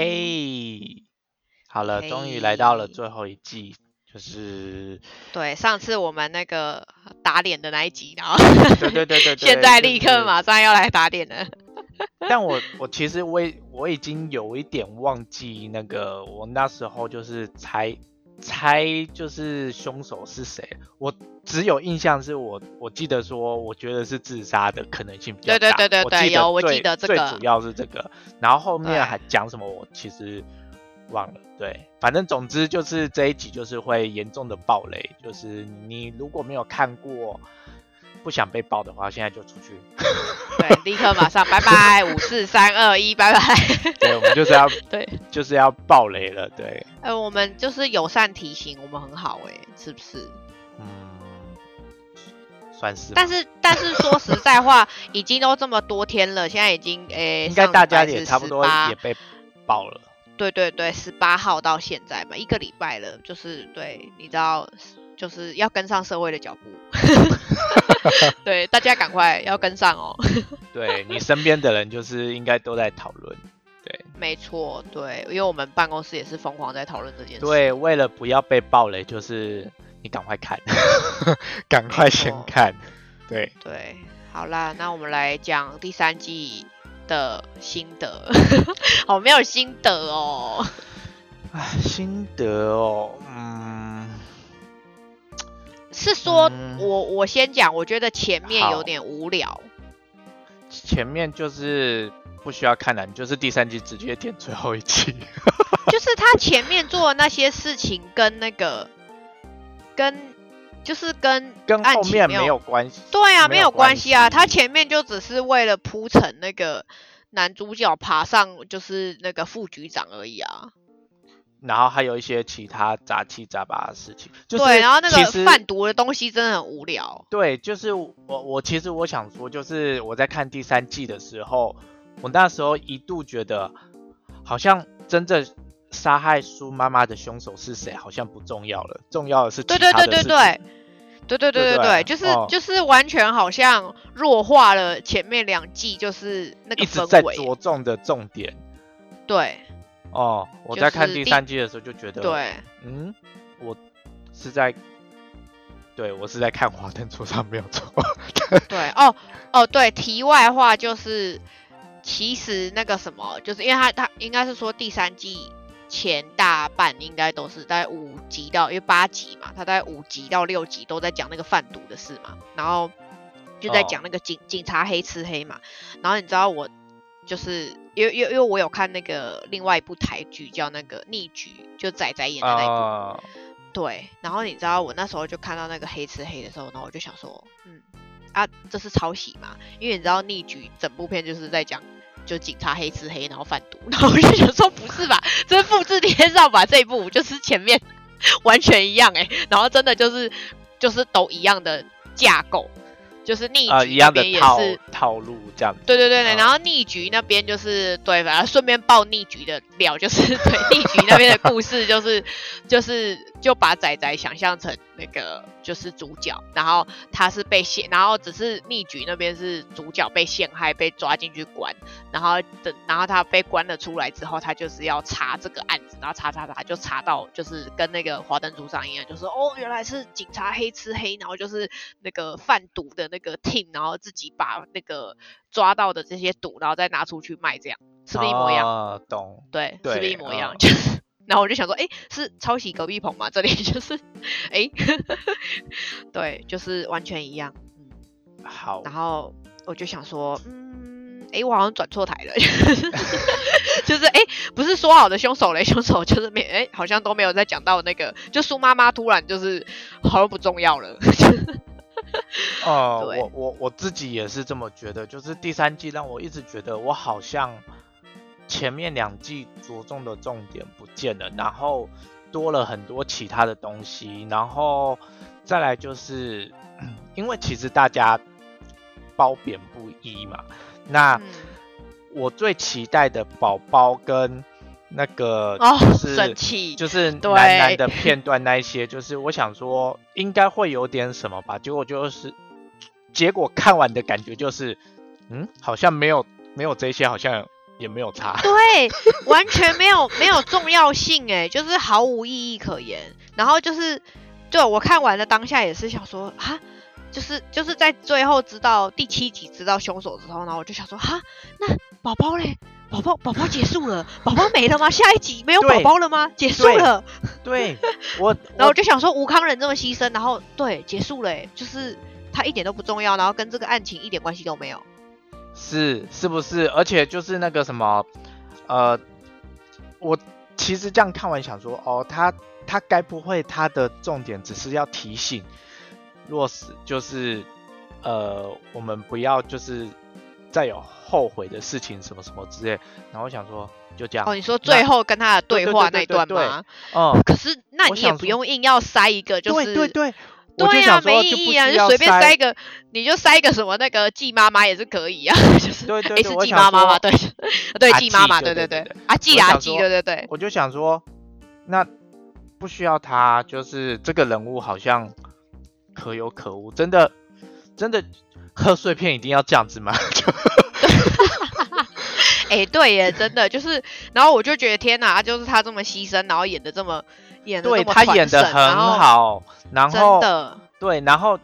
嘿，好了，终于来到了最后一季，就是对，上次我们那个打脸的那一集，然后对对对对 对，现在立刻马上要来打脸了。但我我其实我也我已经有一点忘记那个我那时候就是猜猜就是凶手是谁，我只有印象是我我记得说我觉得是自杀的可能性比较大，对对对对对有我记得这个最主要是这个，然后后面还讲什么我其实忘了，对，反正总之就是这一集就是会严重的暴雷，就是你如果没有看过。不想被爆的话，现在就出去。对，立刻马上拜拜，五四三二一，拜拜。对，我们就是要 对，就是要爆雷了，对。呃，我们就是友善提醒，我们很好哎、是不是？嗯，算是。但是但是说实在话，已经都这么多天了，现在已经诶，应该大家也差不多也被爆了。对对对，十八号到现在嘛，一个礼拜了，就是对，你知道，就是要跟上社会的脚步。对，大家赶快要跟上哦。对你身边的人就是应该都在讨论。对没错，对，因为我们办公室也是疯狂在讨论这件事。对，为了不要被暴雷，就是你赶快看，赶快先看。对，对，好啦，那我们来讲第三季的心得。好没有心得哦。唉，心得哦，嗯，是说、嗯我我先讲，我觉得前面有好点无聊。前面就是不需要看了，你就是第三季直接点最后一集。就是他前面做的那些事情跟那个跟就是跟跟后面没有关系。对啊，没有关关系啊，他前面就只是为了铺成那个男主角爬上就是那个副局长而已啊。然后还有一些其他杂七杂八的事情，就是对，然后那个贩毒的东西真的很无聊。对，就是我我其实我想说，就是我在看第三季的时候，我那时候一度觉得，好像真正杀害苏妈妈的凶手是谁，好像不重要了，重要的是对对对对对。对对对对对对对，就是、哦就是完全好像弱化了前面两季就是那个一直在着重的重点对哦。我在看第第三季的时候就觉得，，对，嗯，我是在，对我是在看《华灯初上》，没有错。对哦哦对，题外话就是，其实那个什么，就是因为他他应该是说第三季前大半应该都是在五集到因为八集嘛，他在五集到六集都在讲那个贩毒的事嘛，然后就在哦讲那个警、警察黑吃黑嘛，然后你知道我就是因为因为因为我有看那个另外一部台剧叫那个逆局，就仔仔演的那一部。啊、对，然后你知道我那时候就看到那个黑吃黑的时候，然后我就想说，嗯，啊，这是抄袭嘛？因为你知道逆局整部片就是在讲就警察黑吃黑，然后贩毒，然后我就想说不是吧，这是复制贴上吧？这一部就是前面 完全一样哎、然后真的就是就是都一样的架构，就是逆呃，局一样的那边也套是。套路这样子。对对对对，嗯然后逆局那边就是对，反正顺便爆逆局的料，就是 对逆局那边的故事，就是就是就把仔仔想象成那个就是主角，然后他是被陷，然后只是逆局那边是主角被陷害，被抓进去关，然后等然后他被关了出来之后，他就是要查这个案子，然后查查查就查到就是跟那个华灯初上一样，就是哦原来是警察黑吃黑，然后就是那个贩毒的那个 team，然后自己把那个抓到的这些赌，然后再拿出去卖，这样是不是一模一样？啊，懂。对，是不是一模一样？嗯 就是，然后我就想说，哎，是抄袭隔壁棚吗？这里就是，哎，对，就是完全一样。嗯，好，然后我就想说，嗯，哎，我好像转错台了，就是哎，不是说好的凶手嘞？凶手就是没，哎，好像都没有在讲到那个，就苏妈妈突然就是好像不重要了。呃，我我我自己也是这么觉得，就是第三季让我一直觉得我好像前面两季着重的重点不见了，然后多了很多其他的东西，然后再来就是，因为其实大家褒贬不一嘛，那嗯。我最期待的宝宝跟那个哦就是、生气就是对男男的片段那一些，就是我想说应该会有点什么吧，结果就是结果看完的感觉就是，嗯，好像没有没有这些，好像也没有差。对，完全没有没有重要性哎，就是毫无意义可言。然后就是，对我看完了当下也是想说啊，就是就是在最后知道第七集知道凶手之后，然后我就想说哈，那宝宝嘞？宝宝宝宝结束了，宝宝没了吗？下一集没有宝宝了吗？结束了。对我，然后我就想说，吴康仁这么牺牲，然后对结束了欸，就是他一点都不重要，然后跟这个案情一点关系都没有。是是不是？而且就是那个什么，呃，我其实这样看完想说，哦，他他该不会他的重点只是要提醒若是，就是呃，我们不要就是再有后悔的事情什么什么之类。然后我想说，就这样，哦，你说最后跟他的对话那段吗？嗯，可是那你也不用硬要塞一个，就是对对对，呀、想说没意义啊，就随便塞塞一个，你就塞一个什么那个季妈妈也是可以啊，就是对对对季妈妈吗？想说对，对啊季妈妈，对对对对对，啊季啊季，对对对，我就想说，那不需要他，就是这个人物好像可有可无，真的真的贺岁片一定要这样子吗？就 哎、对耶，真的就是，然后我就觉得天哪，就是他这么牺牲，然后演的这么演的对他演的很好，然后真的，对，然后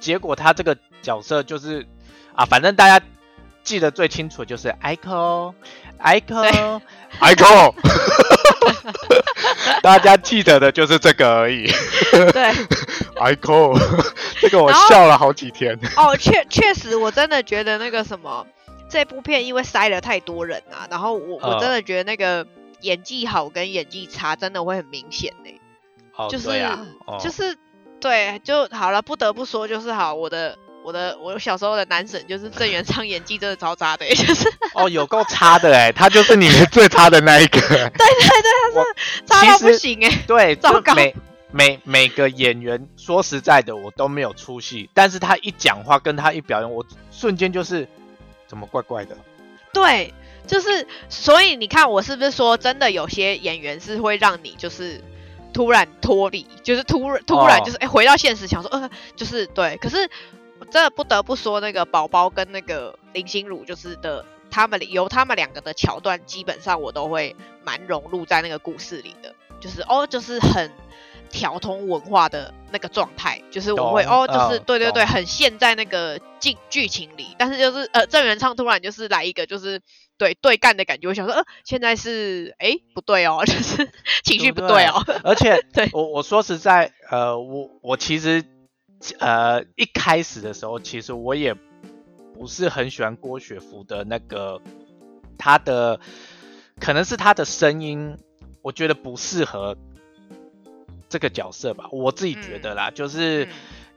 结果他这个角色就是啊，反正大家记得最清楚的就是 Ico Ico Ico，大家记得的就是这个而已。对，Ico，这个我笑了好几天。哦，确确实，我真的觉得那个什么，这部片因为塞了太多人啊，然后我我嗯真的觉得那个演技好跟演技差真的会很明显呢、哦，就是哦。就是对，就好了，不得不说就是好，我的我的我小时候的男神就是郑元畅演技真的超差的、欸，就是 哦，有够差的哎，他就是里面最差的那一个。对对对，他是差到不行哎、对，糟糕每每每个演员，说实在的，我都没有出戏，但是他一讲话跟他一表演，我瞬间就是怎么怪怪的。对，就是所以你看我是不是说真的有些演员是会让你就是突然脱离，就是突然突然哦就是哎、回到现实，想说呃就是对，可是我真的不得不说那个宝宝跟那个林心如就是的。他们由他们两个的桥段，基本上我都会蛮融入在那个故事里的，就是哦，就是很调通文化的那个状态，就是我会哦，就是嗯对对对，很陷在那个剧剧情里，但是就是呃，郑元畅突然就是来一个就是对对干的感觉，我想说呃，现在是哎不对哦，就是情绪不对哦，而且 对我我说实在，呃，我我其实呃一开始的时候，其实我也不是很喜欢郭雪芙的那个她的，可能是她的声音，我觉得不适合这个角色吧，我自己觉得啦，就是。嗯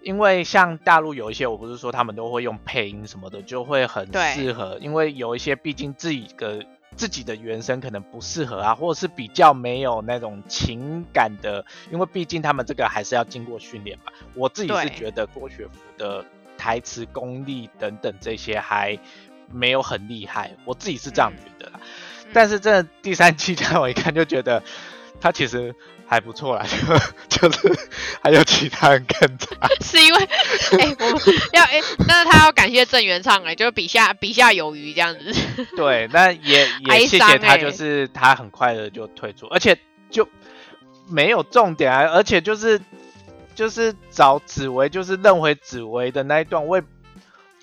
因为像大陆有一些，我不是说他们都会用配音什么的，就会很适合。因为有一些毕竟自己的自己的原声可能不适合啊，或者是比较没有那种情感的，因为毕竟他们这个还是要经过训练嘛。我自己是觉得郭雪芙的台词功力等等这些还没有很厉害，我自己是这样嗯觉得啦。嗯但是这第三期让我一看就觉得他其实还不错啦，就就是还有其他人更差。是因为哎、我们要哎、但是他要感谢郑元畅哎、就是笔下笔下有余这样子，对，那也 也谢谢他，就是他很快的就退出，而且就没有重点啊，而且就是就是找紫薇，就是认回紫薇的那一段，我也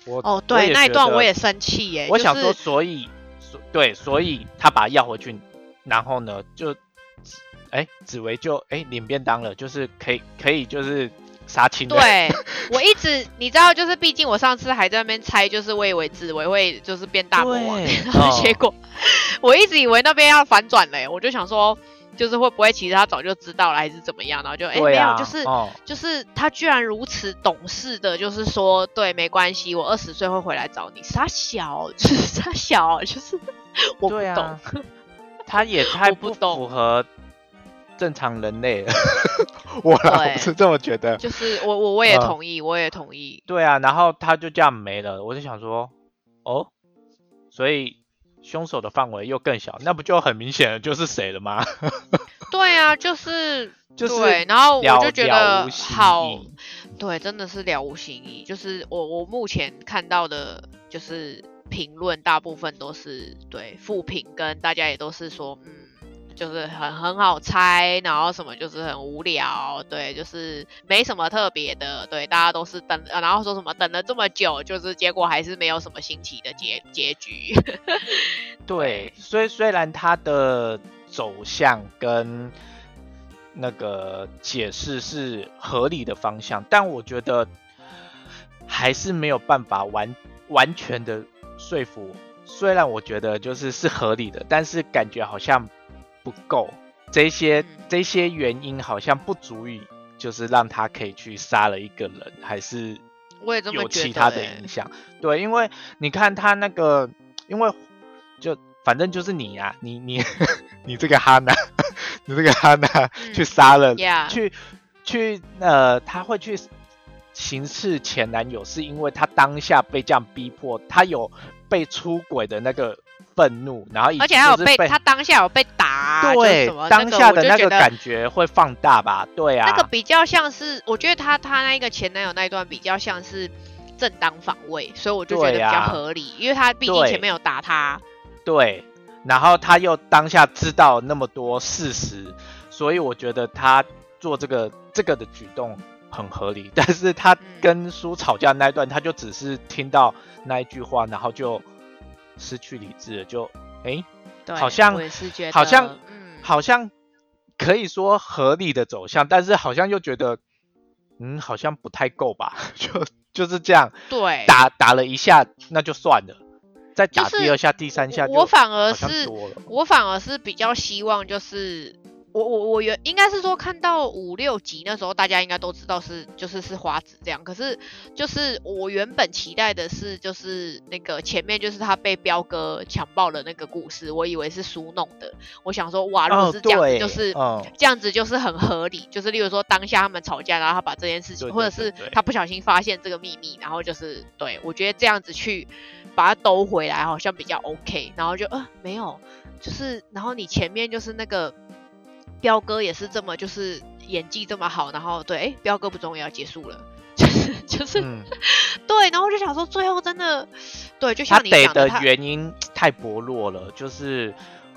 我哦对那一段我也生气耶、我想说，所以所对，所以他把他要回去，然后呢，就哎紫薇就哎领便当了，就是可以可以就是杀青，对 我一直你知道，就是毕竟我上次还在那边猜，就是我以为紫薇会就是变大魔王，然后哦结果、我一直以为那边要反转嘞，我就想说，就是会不会其实他早就知道了，还是怎么样？然后就哎、没有，就是、哦就是他居然如此懂事的，就是说对，没关系，我二十岁会回来找你。傻小，就是傻小，就是 我不懂。啊，他也太不符合正常人类了，我啦我是这么觉得。就是我我我也嗯同意，我也同意。对啊，然后他就这样没了，我就想说，哦，所以凶手的范围又更小，那不就很明显的就是谁了吗？对啊，就是 就是对，然后我就觉得好，对，真的是了无新意。就是我我目前看到的，就是评论大部分都是对负评，跟大家也都是说，嗯，就是很很好猜，然后什么就是很无聊，对，就是没什么特别的，对，大家都是等，然后说什么等了这么久，就是结果还是没有什么新奇的结结局。对，虽虽然它的走向跟那个解释是合理的方向，但我觉得还是没有办法完完全的说服。虽然我觉得就是是合理的，但是感觉好像不够。这些这些原因好像不足以，就是让他可以去杀了一个人，还是我也这么有其他的影响。对，因为你看他那个，因为就反正就是你呀，你你 你这个哈娜。你这个哈娜去杀了，去去呃，他会去行刺前男友，是因为他当下被这样逼迫，他有被出轨的那个愤怒，然后而且还有被他当下有被打，对，当下的那个感觉会放大吧？对啊，那个比较像是，我觉得他他那一个前男友那一段比较像是正当防卫，所以我就觉得比较合理，因为他毕竟前面有打他，对。然后他又当下知道那么多事实，所以我觉得他做这个这个的举动很合理。但是他跟叔吵架那一段，他就只是听到那一句话，然后就失去理智了，就哎，好像好像好像可以说合理的走向，但是好像又觉得嗯，好像不太够吧？就就是这样，对，打打了一下，那就算了。再打第二下、第三下，我反而是我反而是比较希望，就是我我我原应该是说看到五六集那时候，大家应该都知道是就是是花子这样。可是就是我原本期待的是，就是那个前面就是他被彪哥强暴的那个故事，我以为是书弄的。我想说，哇，如果是这样子，就是这样子就是很合理。就是例如说当下他们吵架，然后他把这件事情，或者是他不小心发现这个秘密，然后就是对我觉得这样子去。把它兜回来好像比较 OK，然后就呃没有，就是然后你前面就是那个彪哥也是这么就是演技这么好，然后对哎彪哥不重要结束了，就是 就是 对，然后我就想说最后真的对，就像你讲的原因太薄弱了，就是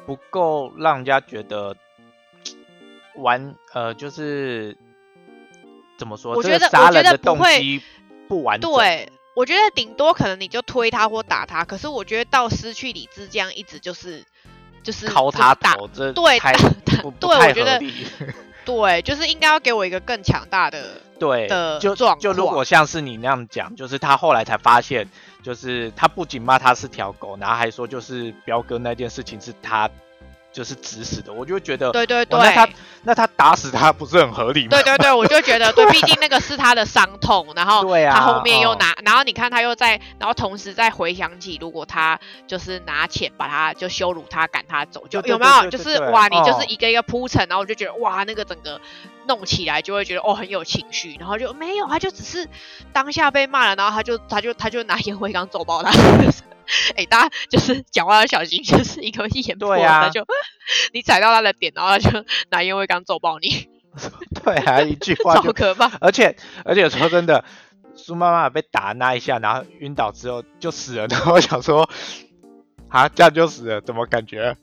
不够让人家觉得玩呃就是怎么说，我觉得杀人的动机不完整。我觉得顶多可能你就推他或打他，可是我觉得到失去理智这样一直就是就是敲他打，对对，我觉得 对，就是应该要给我一个更强大的 对的就就如果像是你那样讲，就是他后来才发现，就是他不仅骂他是条狗，然后还说就是彪哥那件事情是他。就是指使的，我就觉得，对对对，那他那他打死他不是很合理吗？对对对，我就觉得，对，毕竟那个是他的伤痛，然后他后面又拿，然后你看他又在，然后同时再回想起，如果他就是拿钱把他就羞辱他赶他走，就有没有？就是哇，你就是一个一个铺陈，然后我就觉得哇，那个整个弄起来就会觉得哦很有情绪，然后就没有，他就只是当下被骂了，然后他就他就他就拿烟灰缸揍爆他。哎，大家就是讲话要小心，就是一个一言破，他就你踩到他的点，然后他就拿烟灰缸揍爆你。对啊，一句话就 可怕。而且而且说真的，苏妈妈被打那一下，然后晕倒之后就死了。然后我想说，啊，这样就死了，怎么感觉？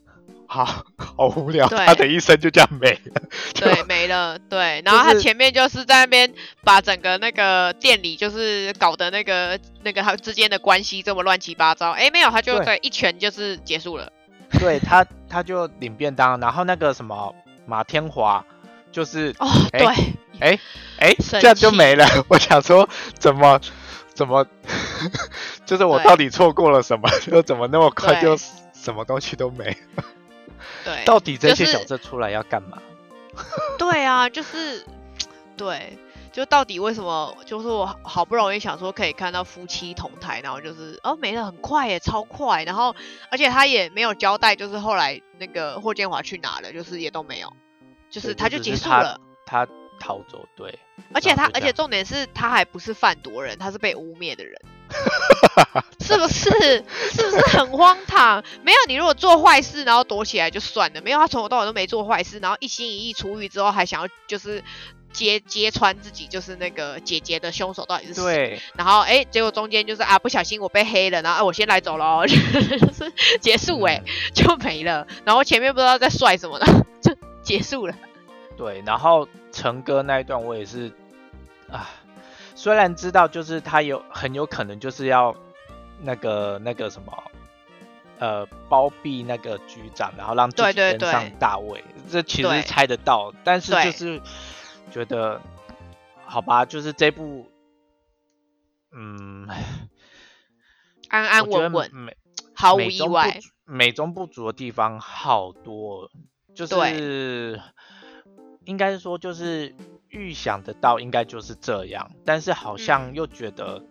好好无聊，他的一生就这样没了。对，没了。对，然后他前面就是在那边把整个那个店里就是搞的那个那个他之间的关系这么乱七八糟。哎，没有，他就对一拳就是结束了。对他，他就领便当，然后那个什么马天华就是哦，对，哎哎，这样就没了。我想说，怎么怎么，就是我到底错过了什么？就怎么那么快就什么东西都没？对，到底这些角色出来要干嘛？对啊，就是 对，就到底为什么？就是我好不容易想说可以看到夫妻同台，然后就是哦没了，很快耶，超快。然后而且他也没有交代，就是后来那个霍建华去哪了，就是也都没有，就是他就结束了，他逃走。对，而且他而且重点是他还不是贩毒人，他是被污蔑的人。是不是？是不是很荒唐？没有，你如果做坏事，然后躲起来就算了。没有，他从头到尾都没做坏事，然后一心一意出狱之后，还想要就是揭揭穿自己就是那个姐姐的凶手到底是谁。对，然后哎，结果中间就是啊，不小心我被黑了，然后、啊、我先来走喽，就 是结束哎、嗯就没了。然后前面不知道在帅什么的，就结束了。对，然后成哥那一段我也是啊，虽然知道就是他有很有可能就是要那个那个什么。呃，包庇那个局长，然后让自己登上大位，这其实猜得到，但是就是觉得，好吧，就是这部，嗯，安安稳稳，美毫无意外。足美中不足的地方好多，就是应该是说就是预想得到应该就是这样，但是好像嗯又觉得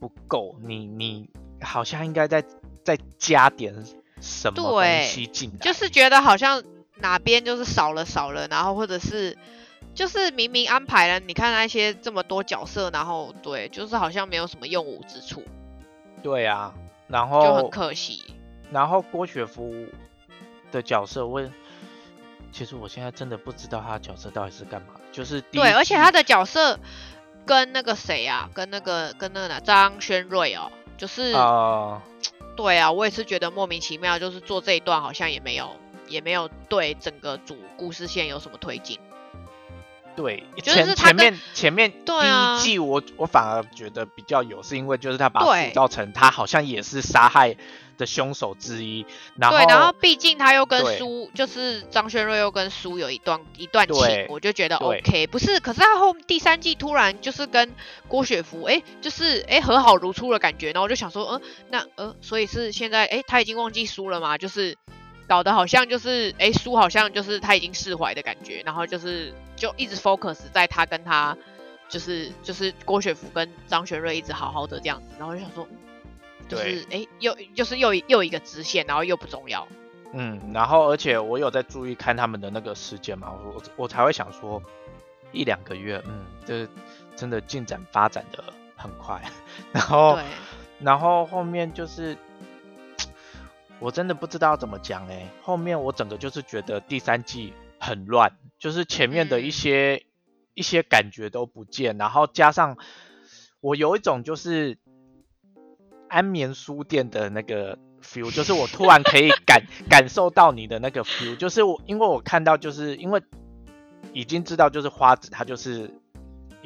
不够，你你好像应该再再加点什么东对西进来，就是觉得好像哪边就是少了少了，然后或者是就是明明安排了，你看那些这么多角色，然后对，就是好像没有什么用武之处，对啊，然后就很可惜。然后郭雪芙的角色我也。其实我现在真的不知道他的角色到底是干嘛的，就是对，而且他的角色跟那个谁啊，跟那个跟那个哪张轩瑞哦，就是、啊、对啊，我也是觉得莫名其妙，就是做这一段好像也没有也没有对整个主故事线有什么推进。对，就是前前面前面第一季我我反而觉得比较有，是因为就是他把对塑造成他好像也是杀害的凶手之一，然后对，然后毕竟他又跟对苏，就是张轩瑞又跟苏有一段一段情，我就觉得 OK。不是，可是他后第三季突然就是跟郭雪芙，哎，就是哎和好如初的感觉，然后我就想说，嗯，那呃，所以是现在哎他已经忘记苏了吗？就是搞得好像就是哎苏好像就是他已经释怀的感觉，然后就是就一直 focus 在他跟他就是就是郭雪芙跟张学瑞一直好好的这样子，然后就想说。嗯就对是哎，又就是又又一个支线，然后又不重要。嗯，然后而且我有在注意看他们的那个时间嘛，我我才会想说一两个月，嗯，这真的进展发展的很快，然后对，然后后面就是。我真的不知道怎么讲哎，后面我整个就是觉得第三季很乱，就是前面的一嗯。些、一些感觉都不见，然后加上我有一种就是安眠书店的那个 feel，就是我突然可以 感感受到你的那个 feel，就是我因为我看到就是因为已经知道就是花子他就是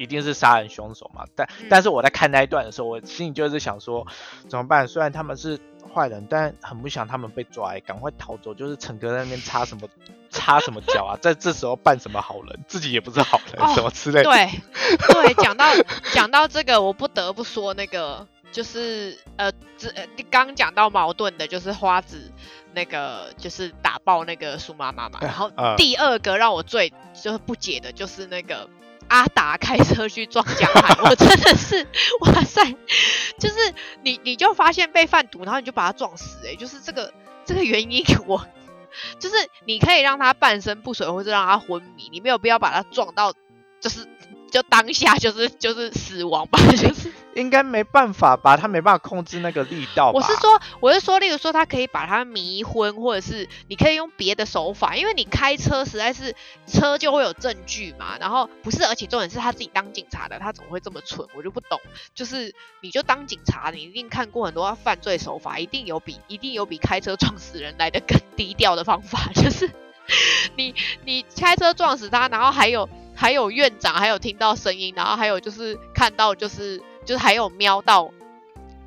一定是杀人凶手嘛，但、嗯但是我在看那一段的时候，我心里就是想说怎么办？虽然他们是坏人，但很不想他们被抓，赶快逃走。就是陈哥在那边插什么 插什么脚啊，在这时候扮什么好人，自己也不是好人，哦什么之类的。对对，讲到讲到这个，我不得不说那个就是呃，这呃刚讲到矛盾的，就是花子那个就是打爆那个苏妈妈嘛，然后 嗯第二个让我最就是不解的就是那个。阿达开车去撞江海，我真的是哇塞！就是你你就发现被贩毒，然后你就把他撞死、欸，哎，就是这个这个原因我就是你可以让他半身不遂，或者让他昏迷，你没有必要把他撞到，就是就当下就是就是死亡吧，就是应该没办法吧？他没办法控制那个力道？我是说我是说，例如说他可以把他迷昏，或者是你可以用别的手法，因为你开车实在是车就会有证据嘛，然后不是，而且重点是他自己当警察的，他怎么会这么蠢？我就不懂，就是你就当警察，你一定看过很多犯罪手法，一定有比一定有比开车撞死人来的更低调的方法，就是你你开车撞死他，然后还有还有院长，还有听到声音，然后还有就是看到就是就是还有瞄到，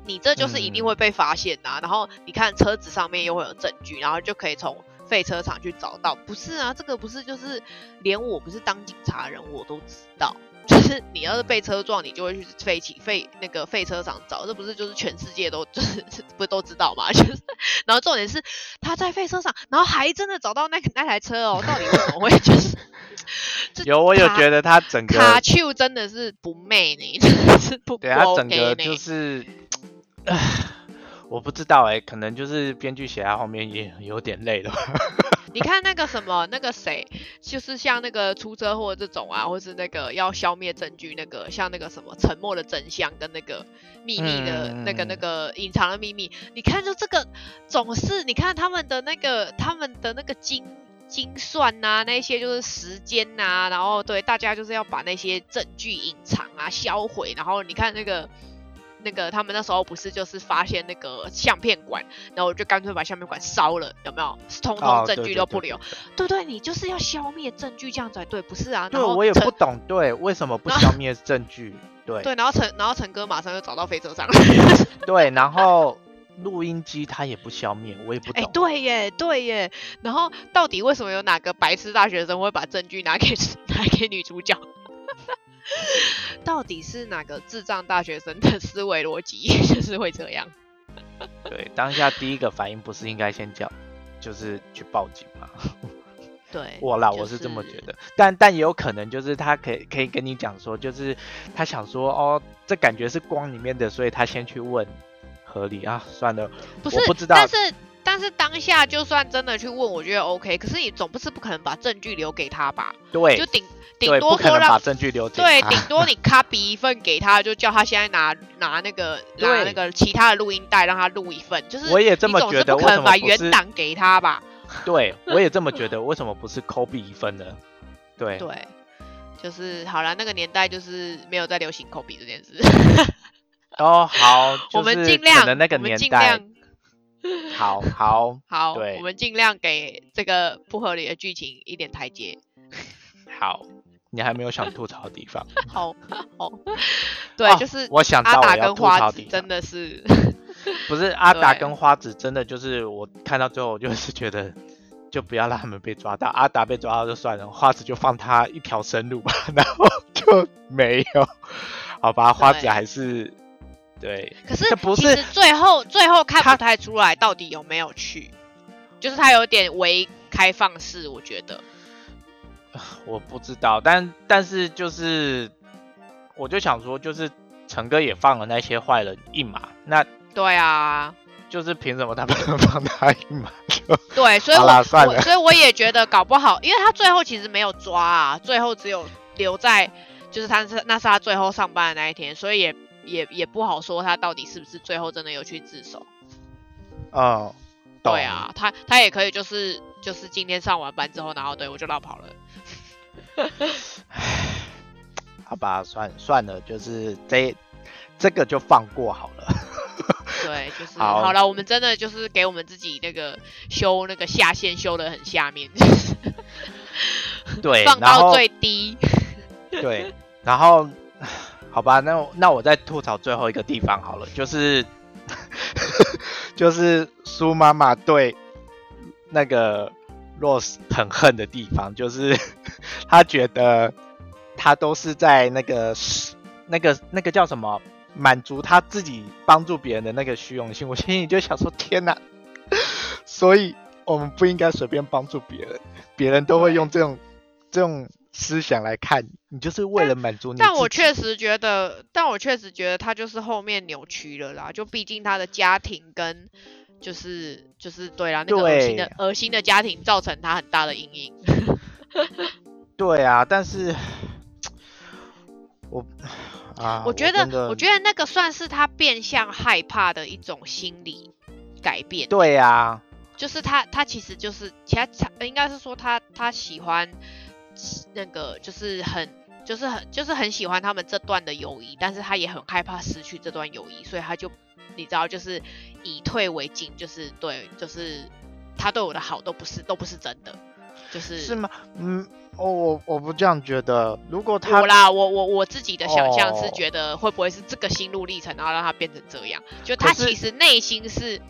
你这就是一定会被发现呐、然后你看车子上面又会有证据，然后就可以从废车场去找到。不是啊，这个不是就是连我不是当警察人我都知道。就是你要是被车撞，你就会去废弃废那个废车场找，这不是就是全世界都就是不都知道嘛？就是，然后重点是他在废车场，然后还真的找到那个那台车哦，到底为什么会就是？有，我有觉得他整个卡丘真的是不媚呢，真的是不不对他整个。就是，唉我不知道哎、可能就是编剧写到后面也有点累了。你看那个什么，那个谁，就是像那个出车祸这种啊，或是那个要消灭证据那个，像那个什么沉默的真相跟那个秘密的、那个那嗯个隐藏的秘密，你看就这个总是，你看他们的那个他们的那个精精算呐、那些就是时间呐、然后对大家就是要把那些证据隐藏啊、销毁，然后你看那个。那个他们那时候不是就是发现那个相片馆，然后我就干脆把相片馆烧了，有没有？通通证哦对对对据都不留。对对，你就是要消灭证据，这样才对，不是啊？对我也不懂，对，为什么不消灭证据？对对，然后陈然后陈哥马上就找到飞车上。对，然后录音机他也不消灭，我也不哎、懂。对耶，对耶。然后到底为什么有哪个白痴大学生会把证据拿给 拿给女主角？到底是哪个智障大学生的思维逻辑 就是会这样？对，当下第一个反应不是应该先叫，就是去报警吗？对，我啦，就我是这么觉得，但但也有可能就是他可以可以跟你讲说，就是他想说哦，这感觉是光里面的，所以他先去问，合理啊，算了，不是，我不知道但是但是当下就算真的去问，我觉得 OK。可是你总不是不可能把证据留给他吧？对就顶顶，多说让证据留给对，顶多你 copy 一份给他，就叫他现在拿拿那个拿那个其他的录音带，让他录一份。就是我也这么觉得，为是不可能把？原档给他吧？对，我也这么觉得，为什么不是 copy 一份呢？对，对，就是好了，那个年代就是没有在流行 copy 这件事。哦，好，我就是可们尽量，能那个我们年代，尽量 好好 好，对我们尽量给这个不合理的剧情一点台阶。好，你还没有想吐槽的地方？好，好，对，哦就是我想阿到我要达跟花吐槽的地方子真的是，不是阿达跟花子，真的就是我看到最后，我就是觉得，就不要让他们被抓到。阿达被抓到就算了，花子就放他一条生路吧，然后就没有。好吧，花子还是对，可是这不是其实最后最后看不太出来到底有没有去，就是他有点为开放式，我觉得。我不知道，但但是就是，我就想说，就是陈哥也放了那些坏人一马，那对啊，就是凭什么他 不能放他一马？对，所以我 所以我也觉得搞不好，因为他最后其实没有抓啊，最后只有留在就是他是那是他最后上班的那一天，所以也也也不好说他到底是不是最后真的有去自首。嗯，懂对啊，他他也可以就是就是今天上完班之后，然后对我就绕跑了。好吧，算算了，就是这这个就放过好了。对，就是 好好了，我们真的就是给我们自己那个修那个下限修的很下面，对，放到最低。对，然后好吧，那我那我再吐槽最后一个地方好了，就是 就是苏妈妈对那个 Rose 很恨的地方，就是 她觉得她都是在那个那个那个叫什么满足她自己帮助别人的那个虚荣心，我心里就想说天哪，所以我们不应该随便帮助别人，别人都会用这种这种思想来看你，就是为了满足你。但我确实觉得，但我确实觉得他就是后面扭曲了啦。就毕竟他的家庭跟就是就是对啦，那个恶心的恶心的家庭造成他很大的阴影。对啊，但是我啊，我觉得，我觉得那个算是他变相害怕的一种心理改变。对啊，就是他，他其实就是，其他应该是说他他喜欢那个，就是很就是很就是很喜欢他们这段的友谊，但是他也很害怕失去这段友谊，所以他就你知道，就是以退为进，就是对，就是他对我的好都不是都不是真的，就是是吗？嗯，哦，我我不这样觉得。如果他我啦，我我我自己的想象是哦觉得会不会是这个心路历程，然后让他变成这样？就他其实内心是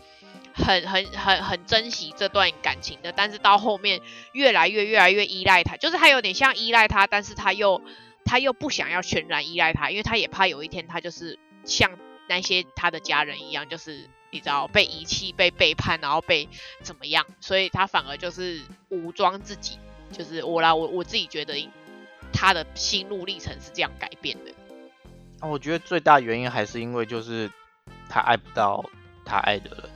很很很很珍惜这段感情的，但是到后面越来越越来越依赖他，就是他有点像依赖他，但是他又他又不想要全然依赖他，因为他也怕有一天他就是像那些他的家人一样，就是你知道被遗弃、被背叛，然后被怎么样，所以他反而就是武装自己。就是我啦，我我自己觉得他的心路历程是这样改变的。我觉得最大原因还是因为就是他爱不到他爱的人，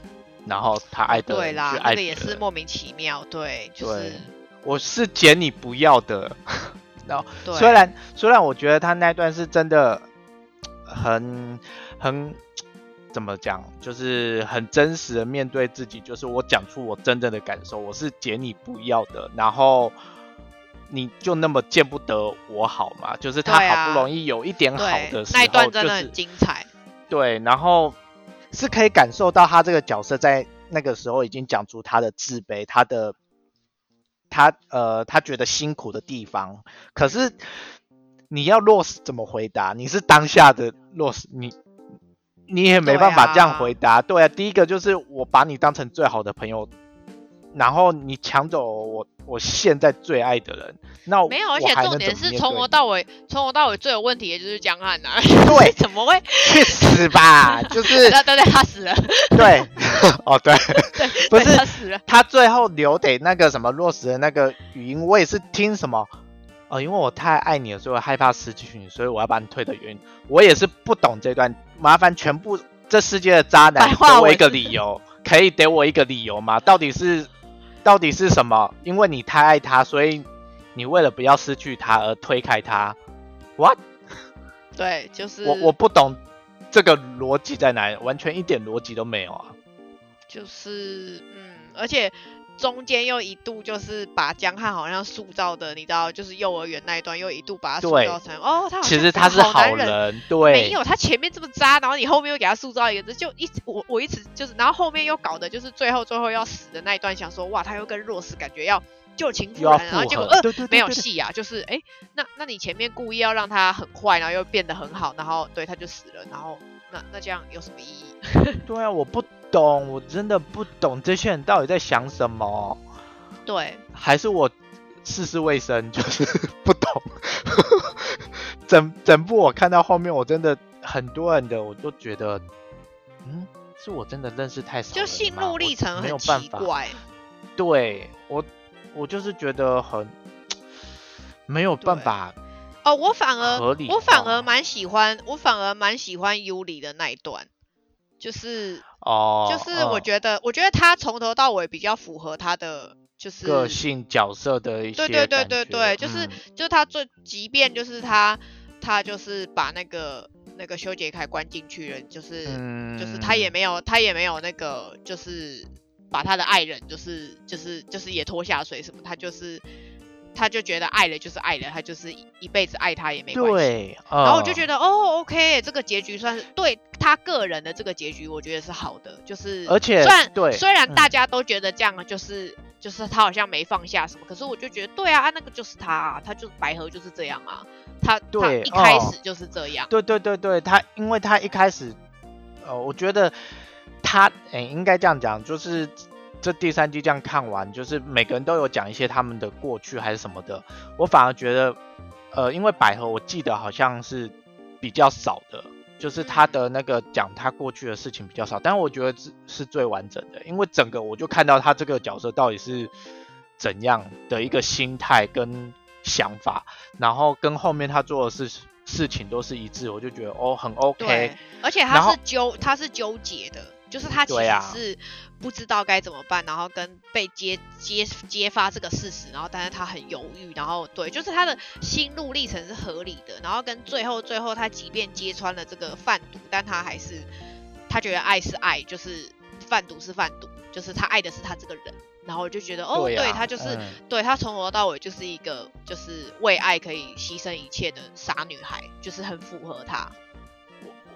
然后他爱的人对啦去，爱那个也是莫名其妙，对，就是我是捡你不要的。然后对，虽然虽然我觉得他那段是真的很很怎么讲，就是很真实的面对自己，就是我讲出我真正的感受，我是捡你不要的，然后你就那么见不得我好吗？就是他好不容易有一点好的时那一段真的很精彩。对，然后是可以感受到他这个角色在那个时候已经讲出他的自卑，他的他呃他觉得辛苦的地方，可是你要 Rose 怎么回答？你是当下的 Rose，你你也没办法这样回答。对啊，第一个就是我把你当成最好的朋友，然后你抢走我我现在最爱的人，那没有，而且重点是从头到尾，从头到尾最有问题的就是江汉呐、啊。对 怎么会？去死吧，就是对对对，他死了。对，哦对。对，不是他死了。他最后留给那个什么落实的那个语音，我也是听什么，哦，因为我太爱你了，所以我害怕失去你，所以我要把你推得远。我也是不懂这段，麻烦全部这世界的渣男给我一个理由，可以给我一个理由吗？到底是到底是什么？因为你太爱他，所以你为了不要失去他而推开他。What？对，就是我我不懂这个逻辑在哪里，完全一点逻辑都没有啊！就是嗯，而且中间又一度就是把江汉好像塑造的，你知道，就是幼儿园那一段又一度把他塑造成哦，他好其实他是好人。对，没有，他前面这么渣，然后你后面又给他塑造一个，就一直我我一直就是，然后后面又搞的就是最后最后要死的那一段，想说哇，他又跟若斯感觉要旧情复燃，然后，结果呃没有戏啊，就是哎，那那你前面故意要让他很坏，然后又变得很好，然后对他就死了，然后那那这样有什么意义？对啊，我不懂，我真的不懂这些人到底在想什么，对，还是我事事未深，就是 不懂。整整部我看到后面，我真的很多人的我都觉得，嗯，是我真的认识太少就心路历程很。奇怪。对我，我就是觉得很 没有办法哦，我反而我反而蛮喜欢，我反而蛮喜欢尤里的那一段，就是哦，就是我嗯。觉得，我觉得他从头到尾比较符合他的就是个性角色的一些对对对感对觉对就是嗯。就是他最，即便就是他他就是把那个那个修杰楷关进去了，就是、嗯，就是他也没有他也没有那个就是把他的爱人就是就是就是也拖下水什么，他就是他就觉得爱了就是爱了，他就是一一辈子爱他也没关系。对，然后我就觉得得哦，OK，这个结局算是对他个人的这个结局，我觉得是好的，就是而且虽然对虽然嗯大家都觉得这样就是就是他好像没放下什么，可是我就觉得对啊，啊那个就是他啊，他就是白河就是这样啊，他他一开哦始就是这样，对对对对，他因为他一开始，呃，我觉得他哎应该这样讲，就是这第三季这样看完，就是每个人都有讲一些他们的过去还是什么的，我反而觉得，呃，因为百合我记得好像是比较少的。就是他的那个讲他过去的事情比较少，但我觉得是是最完整的，因为整个我就看到他这个角色到底是怎样的一个心态跟想法，然后跟后面他做的事事情都是一致，我就觉得哦很 OK 对。，而且他是纠他是纠结的，就是他其实是不知道该怎么办，然后跟被揭揭揭发这个事实，然后但是他很犹豫，然后对，就是他的心路历程是合理的，然后跟最后最后他即便揭穿了这个贩毒，但他还是他觉得爱是爱，就是贩毒是贩毒，就是他爱的是他这个人。然后我就觉得，哦，对啊他就是，嗯对他从头到尾就是一个，就是为爱可以牺牲一切的傻女孩，就是很符合他。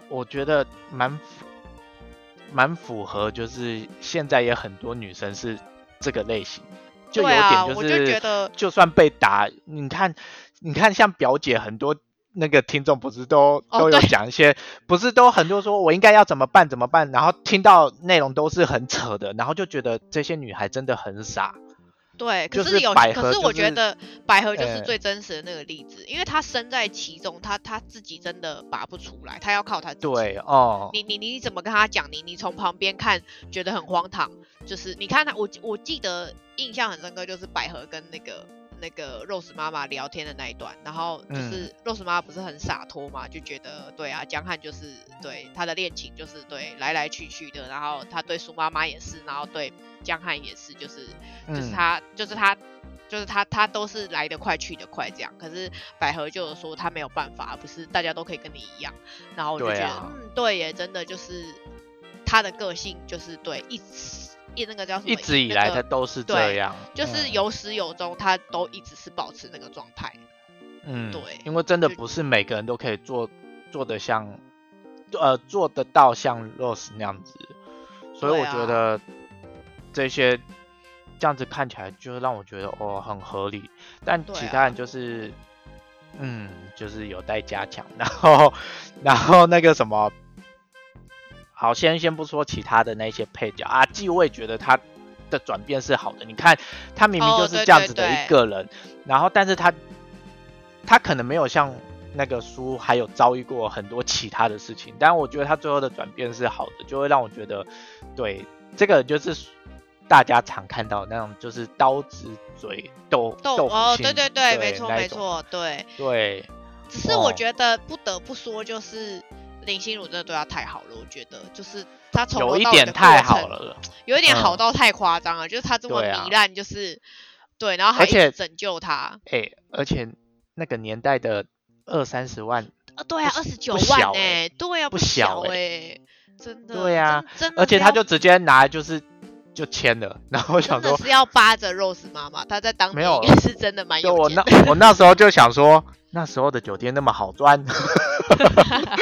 我觉得蛮符蛮符合，就是现在也很多女生是这个类型，就有点我就觉得就算被打，你看你看像表姐很多。那个听众不是都哦都有讲一些，不是都很多说我应该要怎么办怎么办，然后听到内容都是很扯的，然后就觉得这些女孩真的很傻。对，可就是有，可是我觉得百合就是呃最真实的那个例子，因为她身在其中，她她自己真的拔不出来，她要靠她自己。对哦，你你你怎么跟她讲？你你从旁边看觉得很荒唐，就是你看她，我我记得印象很深刻，就是百合跟那个那个 Rose 妈妈聊天的那一段，然后嗯。就是 Rose 妈妈不是很洒脱嘛，就觉得对啊，江汉就是对他的恋情就是对来来去去的，然后他对苏妈妈也是，然后对江汉也是，就是就是嗯。他就是他。就是他，他都是来得快去得快这样，可是百合就有说他没有办法，不是大家都可以跟你一样，然后我就觉得，嗯，对耶，真的就是他的个性就是对一直一那个叫什么，一直以来那个他都是这对样，就是嗯有始有终，他都一直是保持那个状态。嗯，对因为真的不是每个人都可以做做的像，呃，做得到像 Rose 那样子，所以我觉得这些这样子看起来就让我觉得哦很合理，但其他人就是，嗯，就是有待加强，然后 然后那个什么，好，先先不说其他的那些配角啊，继我也觉得他的转变是好的，你看他明明哦就是这样子的一个人，然后但是他他可能没有像那个书还有遭遇过很多其他的事情，但我觉得他最后的转变是好的，就会让我觉得，对这个就是大家常看到那种就是刀子嘴豆豆哦，心对对对，没错没错，对。对，只是我哦觉得不得不说，就是林心如真的对他太好了。我觉得就是他从有一点太，好了，有一点好嗯到太夸张了。就是他这么糜烂，就是对，然后还且拯救他。哎、而且那个年代的二三十万，啊，对啊，不二十九万哎对啊，不小小哎，真的。对啊真，的而且他就直接拿就是就签了，然后我想说，是要扒着 Rose 妈妈，她在当没有年应该是真的蛮就我那有钱的。我那时候就想说，那时候的酒店那么好赚，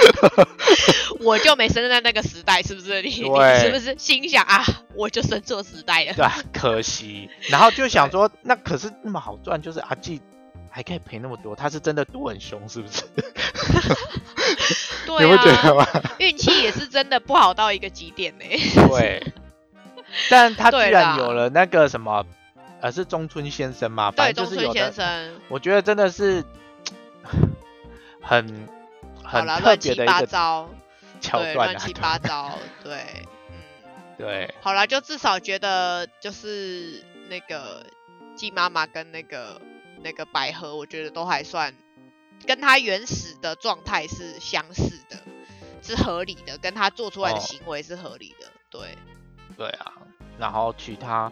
我就没生在那个时代，是不是？你你是不是心想啊，我就生错时代了？对啊，可惜。然后就想说，那可是那么好赚，就是阿纪还可以赔那么多，他是真的赌很凶，是不是？对啊，吗？运气也是真的不好到一个极点呢。对。但他居然有了那个什么，呃，是中村先生嘛，对，中村先生，我觉得真的是很好啦，很特乱七别的一个八糟，对，桥段啊，乱七八糟，对，嗯，对，好啦，就至少觉得就是那个季妈妈跟那个那个百合，我觉得都还算跟她原始的状态是相似的，是合理的，跟她做出来的哦。行为是合理的，对，对啊，然后其他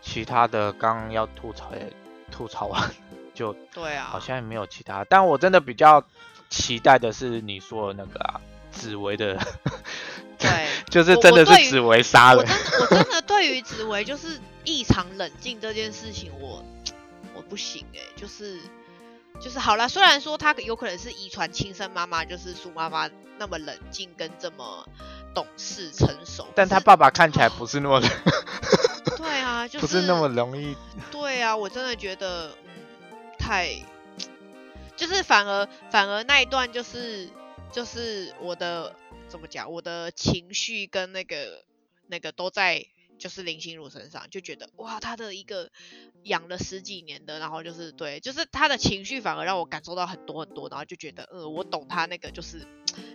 其他的刚刚要吐槽也吐槽完，就对啊，好像也没有其他。但我真的比较期待的是你说的那个啊，紫薇的，对。就是真的是紫薇杀了我真。的我真的对于紫薇就是异常冷静这件事情，我我不行哎、就是就是好啦，虽然说她有可能是遗传亲生妈妈，就是苏妈妈那么冷静跟这么懂事成熟，但他爸爸看起来不是那么，对啊，就是不是那么容易。对啊，我真的觉得嗯太，就是反而反而那一段就是就是我的怎么讲，我的情绪跟那个那个都在就是林心如身上，就觉得哇，他的一个养了十几年的，然后就是对，就是他的情绪反而让我感受到很多很多，然后就觉得呃，我懂他那个就是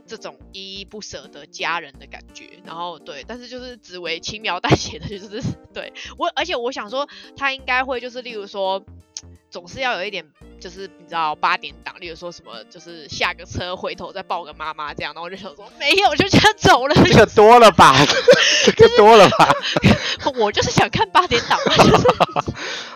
这种依依不舍的家人的感觉，然后对，但是就是紫薇轻描淡写的，就是 对我，而且我想说，他应该会就是例如说，总是要有一点。就是你知道八点档，例如说什么，就是下个车回头再抱个妈妈这样，然后我就想说没有，就这样走了。这个多了吧？这个多了吧？我就是想看八点档嘛，就是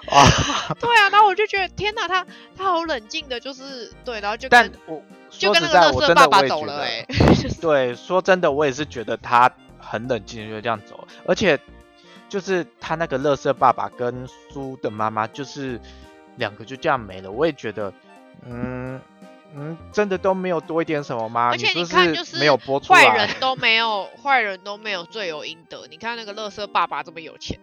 啊！对啊，然后我就觉得天哪，他他好冷静的，就是对，然后就但跟我就跟那个乐色爸爸走了、哎欸，就是对，说真的，我也是觉得他很冷静地就这样走，而且就是他那个乐色爸爸跟苏的妈妈，就是两个就这样没了，我也觉得，嗯嗯，真的都没有多一点什么吗？而且你看就是没有播出来坏，人都没有，坏人都没有罪有应得。你看那个乐色爸爸这么有钱，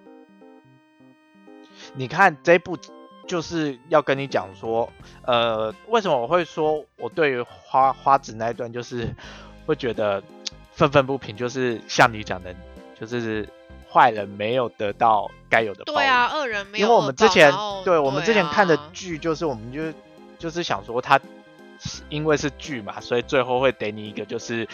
你看这部就是要跟你讲说，呃，为什么我会说我对于花花子那一段就是会觉得愤愤不平，就是像你讲的，就是坏人没有得到该有的报。对啊，恶人没有因为我们之前对我们之前看的啊剧，就是我们就就是想说他是因为是剧嘛，所以最后会给你一个就是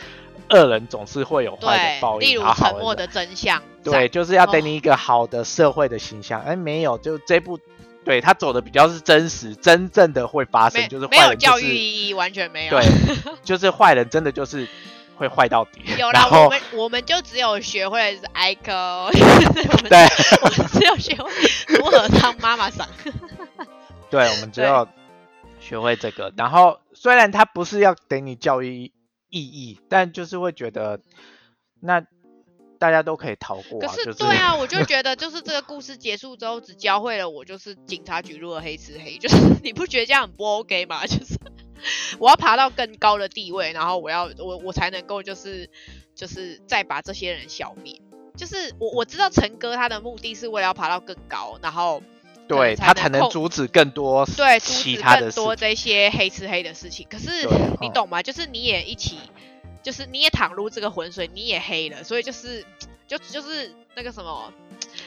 恶人总是会有坏的报应，例，如沉默的真相，对，就是要给哦你一个好的社会的形象。哎，没有，就这部对他走的比较是真实，真正的会发生，就是没有教坏人就是育意义，完全没有。对，就是坏人真的就是会坏到底。有啦，我们我们就只有学会是我们 对我们只有学会如何当妈妈桑。对，我们只有学会这个。然后虽然他不是要给你教育意义，但就是会觉得那大家都可以逃过可是对啊，我就觉得就是这个故事结束之后，只教会了我就是警察局如何黑吃黑，就是 你不觉得这样很不 OK 吗？就是我要爬到更高的地位，然后我要我我才能够就是就是再把这些人消灭。就是我我知道陈哥他的目的是为了要爬到更高，然后对他才能阻止更多对阻止其他的更多这些黑吃黑的事情。可是你懂吗？就是你也一起，就是你也躺入这个浑水，你也黑了，所以就是就就是那个什么，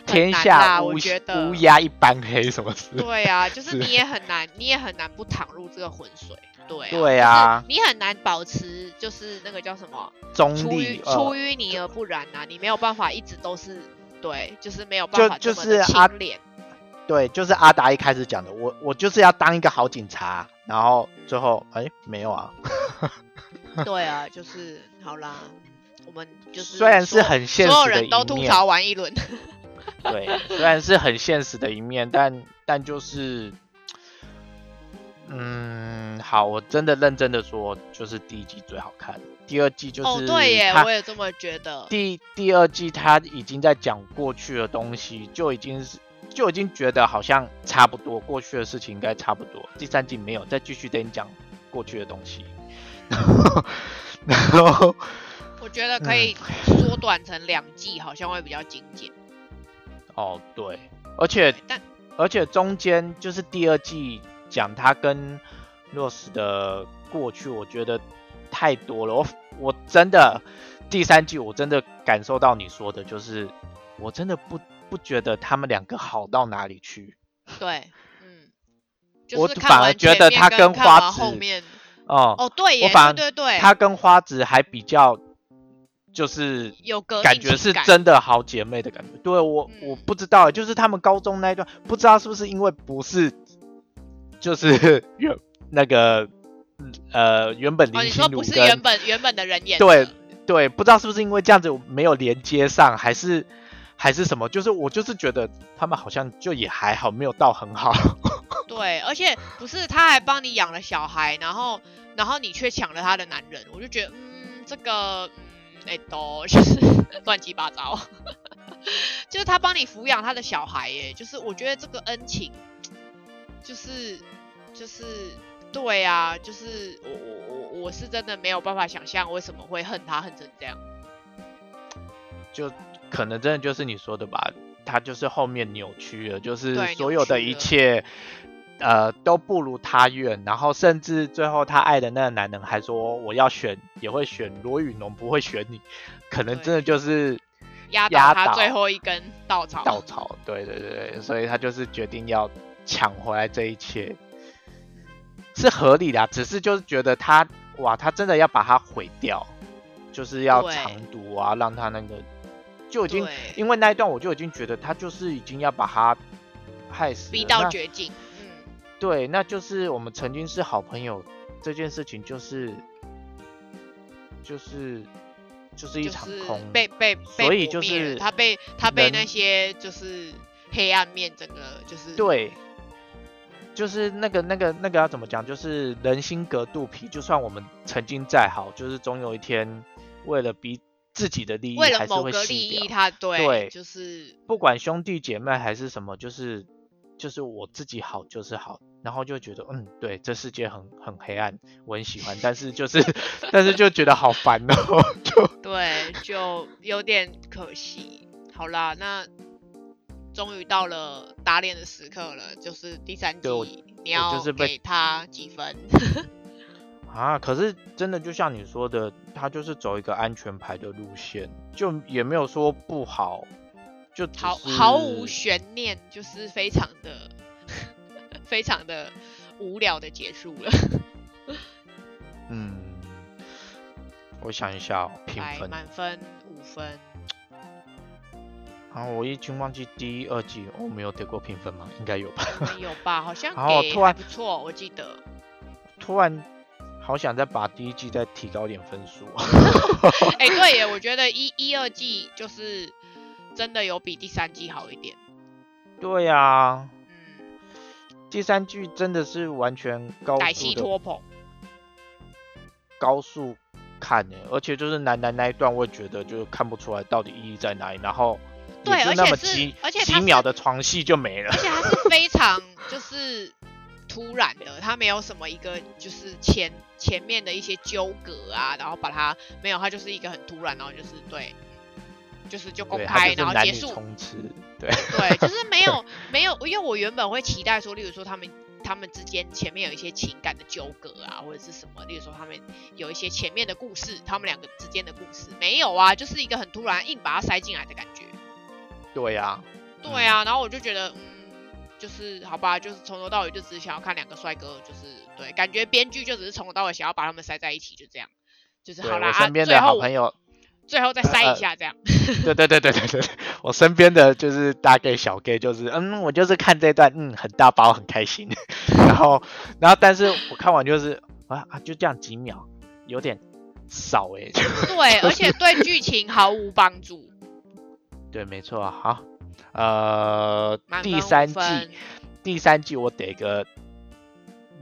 天下我觉得乌鸦一般黑，什么事？对啊，就是是你也很难，你也很难不躺入这个浑水。对啊，对啊就是你很难保持就是那个叫什么中出立出淤泥而不染啊，你没有办法一直都是对，就是没有办法就是阿清廉。对，就是阿达一开始讲的，我我就是要当一个好警察，然后最后哎没有啊，对啊，就是好啦，我们就是虽然是很现所有实的人都吐槽完一轮，对，虽然是很现实的一面，但但就是，嗯，好，我真的认真的说，就是第一季最好看，第二季就是哦，对耶，我也这么觉得。第第二季他已经在讲过去的东西，就已经是就已经觉得好像差不多，过去的事情应该差不多。第三季没有再继续跟你讲过去的东西，然 后然后我觉得可嗯以缩短成两季，好像会比较精简。哦对，而且但而且中间就是第二季讲他跟 Rose 的过去，我觉得太多了。我我真的第三季我真的感受到你说的，就是我真的不不觉得他们两个好到哪里去。对，嗯，就我反而觉得他跟花子后面，哦，哦，对耶，我反而对对对，他跟花子还比较就是有感觉是真的好姐妹的感觉。对我、嗯我不知道，就是他们高中那一段，不知道是不是因为不是就是 原那个呃原本哦，林心如跟、原本原本的人演的，对对，不知道是不是因为这样子没有连接上，还是还是什么？就是我就是觉得他们好像就也还好，没有到很好。对，而且不是他还帮你养了小孩，然后然后你却抢了他的男人，我就觉得嗯，这个嗯，哎、都 就是 乱七八糟，就是他帮你抚养他的小孩，耶，就是我觉得这个恩情，就是就是对啊，就是我我我我是真的没有办法想象为什么会恨他恨成这样，就可能真的就是你说的吧，他就是后面扭曲了，就是所有的一切，呃，都不如他愿，然后甚至最后他爱的那个男人还说我要选，也会选罗宇农，不会选你，可能真的就是压压他最后一根稻草。稻草，对对对对，所以他就是决定要抢回来这一切，是合理的啊，只是就是觉得他哇，他真的要把它毁掉，就是要对藏毒啊，让他那个就已经，因为那一段我就已经觉得他就是已经要把他害死，逼到绝境。嗯，对，那就是我们曾经是好朋友这件事情，就是就是就是一就是场空，被被被所以就是他被他被那些就是黑暗面整个就是对，就是那个那个那个要怎么讲？就是人心隔肚皮，就算我们曾经再好，就是总有一天为了逼自己的利益，为了还是会某个利益，他对对就是不管兄弟姐妹还是什么，就是就是我自己好就是好，然后就觉得嗯，对，这世界很很黑暗，我很喜欢，但是就是 但是就觉得好烦哦，就对，就有点可惜。好啦，那终于到了打脸的时刻了，就是第三对我季，你我要就是被给他几分？啊，可是真的就像你说的，他就是走一个安全牌的路线，就也没有说不好，就毫毫无悬念，就是非常的 非常的无聊的结束了。嗯，我想一下、哦，评分，满分五分，啊，我已经忘记第一、二季我没有得过评分吗？应该有吧。有吧？好像 给还突然不错，我记得。突然好想再把第一季再提高点分数。哎、对耶，我觉得一一二季就是真的有比第三季好一点。对呀、嗯，第三季真的是完全高改戏速的拖棚。高速看呢，而且就是男男那一段，我也觉得就看不出来到底意义在哪里，然后对而且是几而且是几秒的床戏就没了而。且它是非常就是突然的，他没有什么一个就是前前面的一些纠葛啊，然后把它没有，他就是一个很突然，然后就是对，嗯就是就公开，然后结束，冲刺，对，对，就是没有没有，因为我原本会期待说，例如说他们他们之间前面有一些情感的纠葛啊，或者是什么，例如说他们有一些前面的故事，他们两个之间的故事没有啊，就是一个很突然硬把它塞进来的感觉。对呀、对啊，然后我就觉得，嗯，就是好吧，就是从头到尾就只是想要看两个帅哥，就是对，感觉编剧就只是从头到尾想要把他们塞在一起，就这样，就是好啦，身边啊、最后的好朋友，最后再塞呃一下这样。对对对对对对，我身边的就是大 gay 小 gay，就是嗯，我就是看这段，嗯，很大包，很开心，然后然后但是我看完就是啊啊，就这样几秒，有点少哎、就 对，而且对剧情毫无帮助。对，没错，好，呃，第三季第三季我得个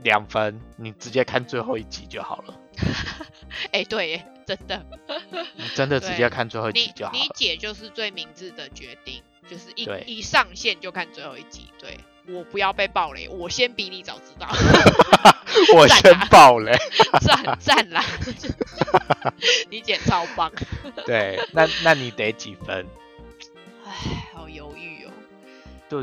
两分，你直接看最后一集就好了，哎、对耶，真的，你真的直接看最后一集你你就好了。姐就是最明智的决定，就是一一上线就看最后一集。对我不要被暴雷，我先比你早知道，我先爆雷。赞赞啦！你姐超棒，对，那那你得几分？唉，好犹豫哦。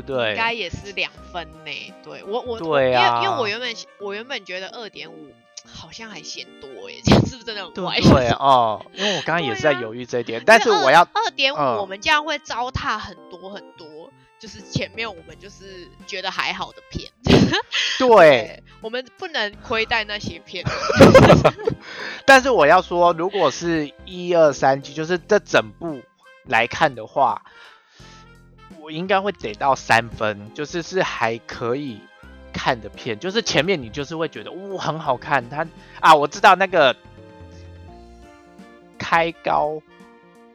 对不对应？该也是两分呢。对我我对啊因为因为我原本我原本觉得二点五好像还嫌多哎，这样是不是真的很对坏？不对哦，因为我刚刚也是在犹豫这一点，但是我要二点五，嗯我们这样会糟蹋很多很多，就是前面我们就是觉得还好的片。对，，我们不能亏待那些片。但是我要说，如果是一二三季，就是这整部来看的话，我应该会给到三分，就是是还可以看的片，就是前面你就是会觉得哇、很好看，它啊我知道那个开高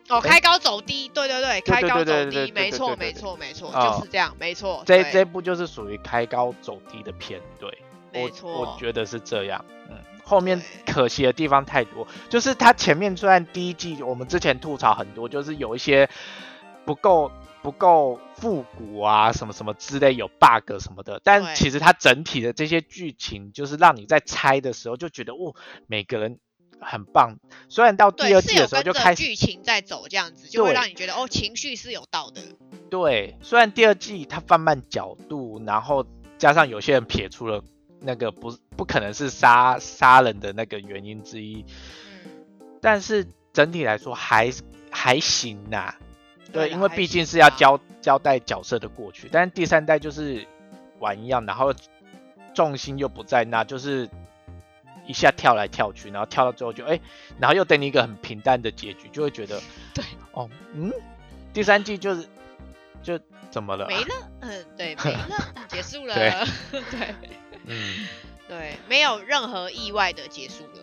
哦，开高走低，对对对，开高走低，没错没错没错，哦就是这样，没错。这这部就是属于开高走低的片，对。我没错，我觉得是这样。嗯，后面可惜的地方太多，就是它前面虽然第一季我们之前吐槽很多，就是有一些不够不够复古啊，什么什么之类有 bug 什么的，但其实它整体的这些剧情，就是让你在猜的时候就觉得，哦，每个人很棒。虽然到第二季的时候就开始剧情在走，这样子就会对。让你觉得哦，情绪是有到的。对，虽然第二季它放慢角度，然后加上有些人撇出了那个不不可能是杀杀人的那个原因之一，嗯，但是整体来说还还行呐、对，因为毕竟是要交交代角色的过去，但是第三代就是玩一样，然后重心又不在那，就是一下跳来跳去，然后跳到最后就哎、然后又等你一个很平淡的结局，就会觉得 对，哦，嗯，第三季就是就怎么了？没了，嗯，对，没了，嗯结束了，对对嗯，对，没有任何意外的结束了。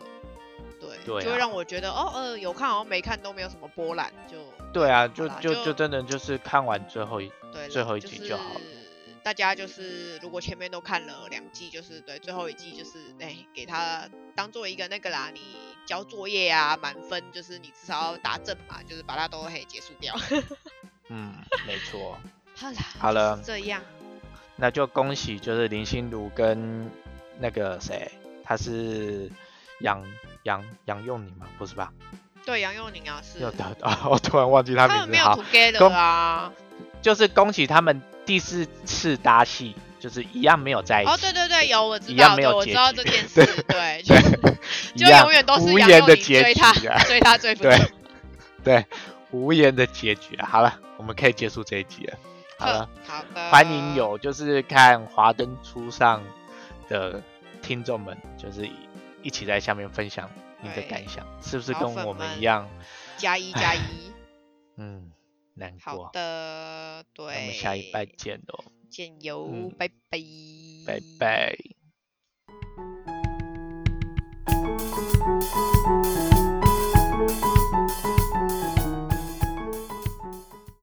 对，啊就会让我觉得哦，呃，有看好像没看都没有什么波澜，就对啊，就就就就真的就是看完最后一对，最后一就集就好了是大家就是如果前面都看了两季，就是对最后一季就是哎、给他当做一个那个啦，你交作业啊满分，就是你至少要打正嘛，就是把它都嘿结束掉。嗯，没错。好了，好了就是这样。那就恭喜，就是林心如跟那个谁，他是杨杨杨佑宁吗？不是吧？对杨佑宁啊，是有的 啊，我突然忘记他他们没有名字。好，together 啊。就是恭喜他们第四次搭戏，就是一样没有在一起，哦，对对对，有我知道，我知道这件事，对，就 就永远都是无杨佑宁言的结追他局啊，追他追 不对。对，无言的结局啊。好了，我们可以结束这一集了。好了，好的，欢迎有就是看《华灯初上》的听众们，就是一起在下面分享你的感想，是不是跟我们一样？加一加一，嗯，难过。好的，对，我们下一拜见喽，见油，拜拜，拜拜。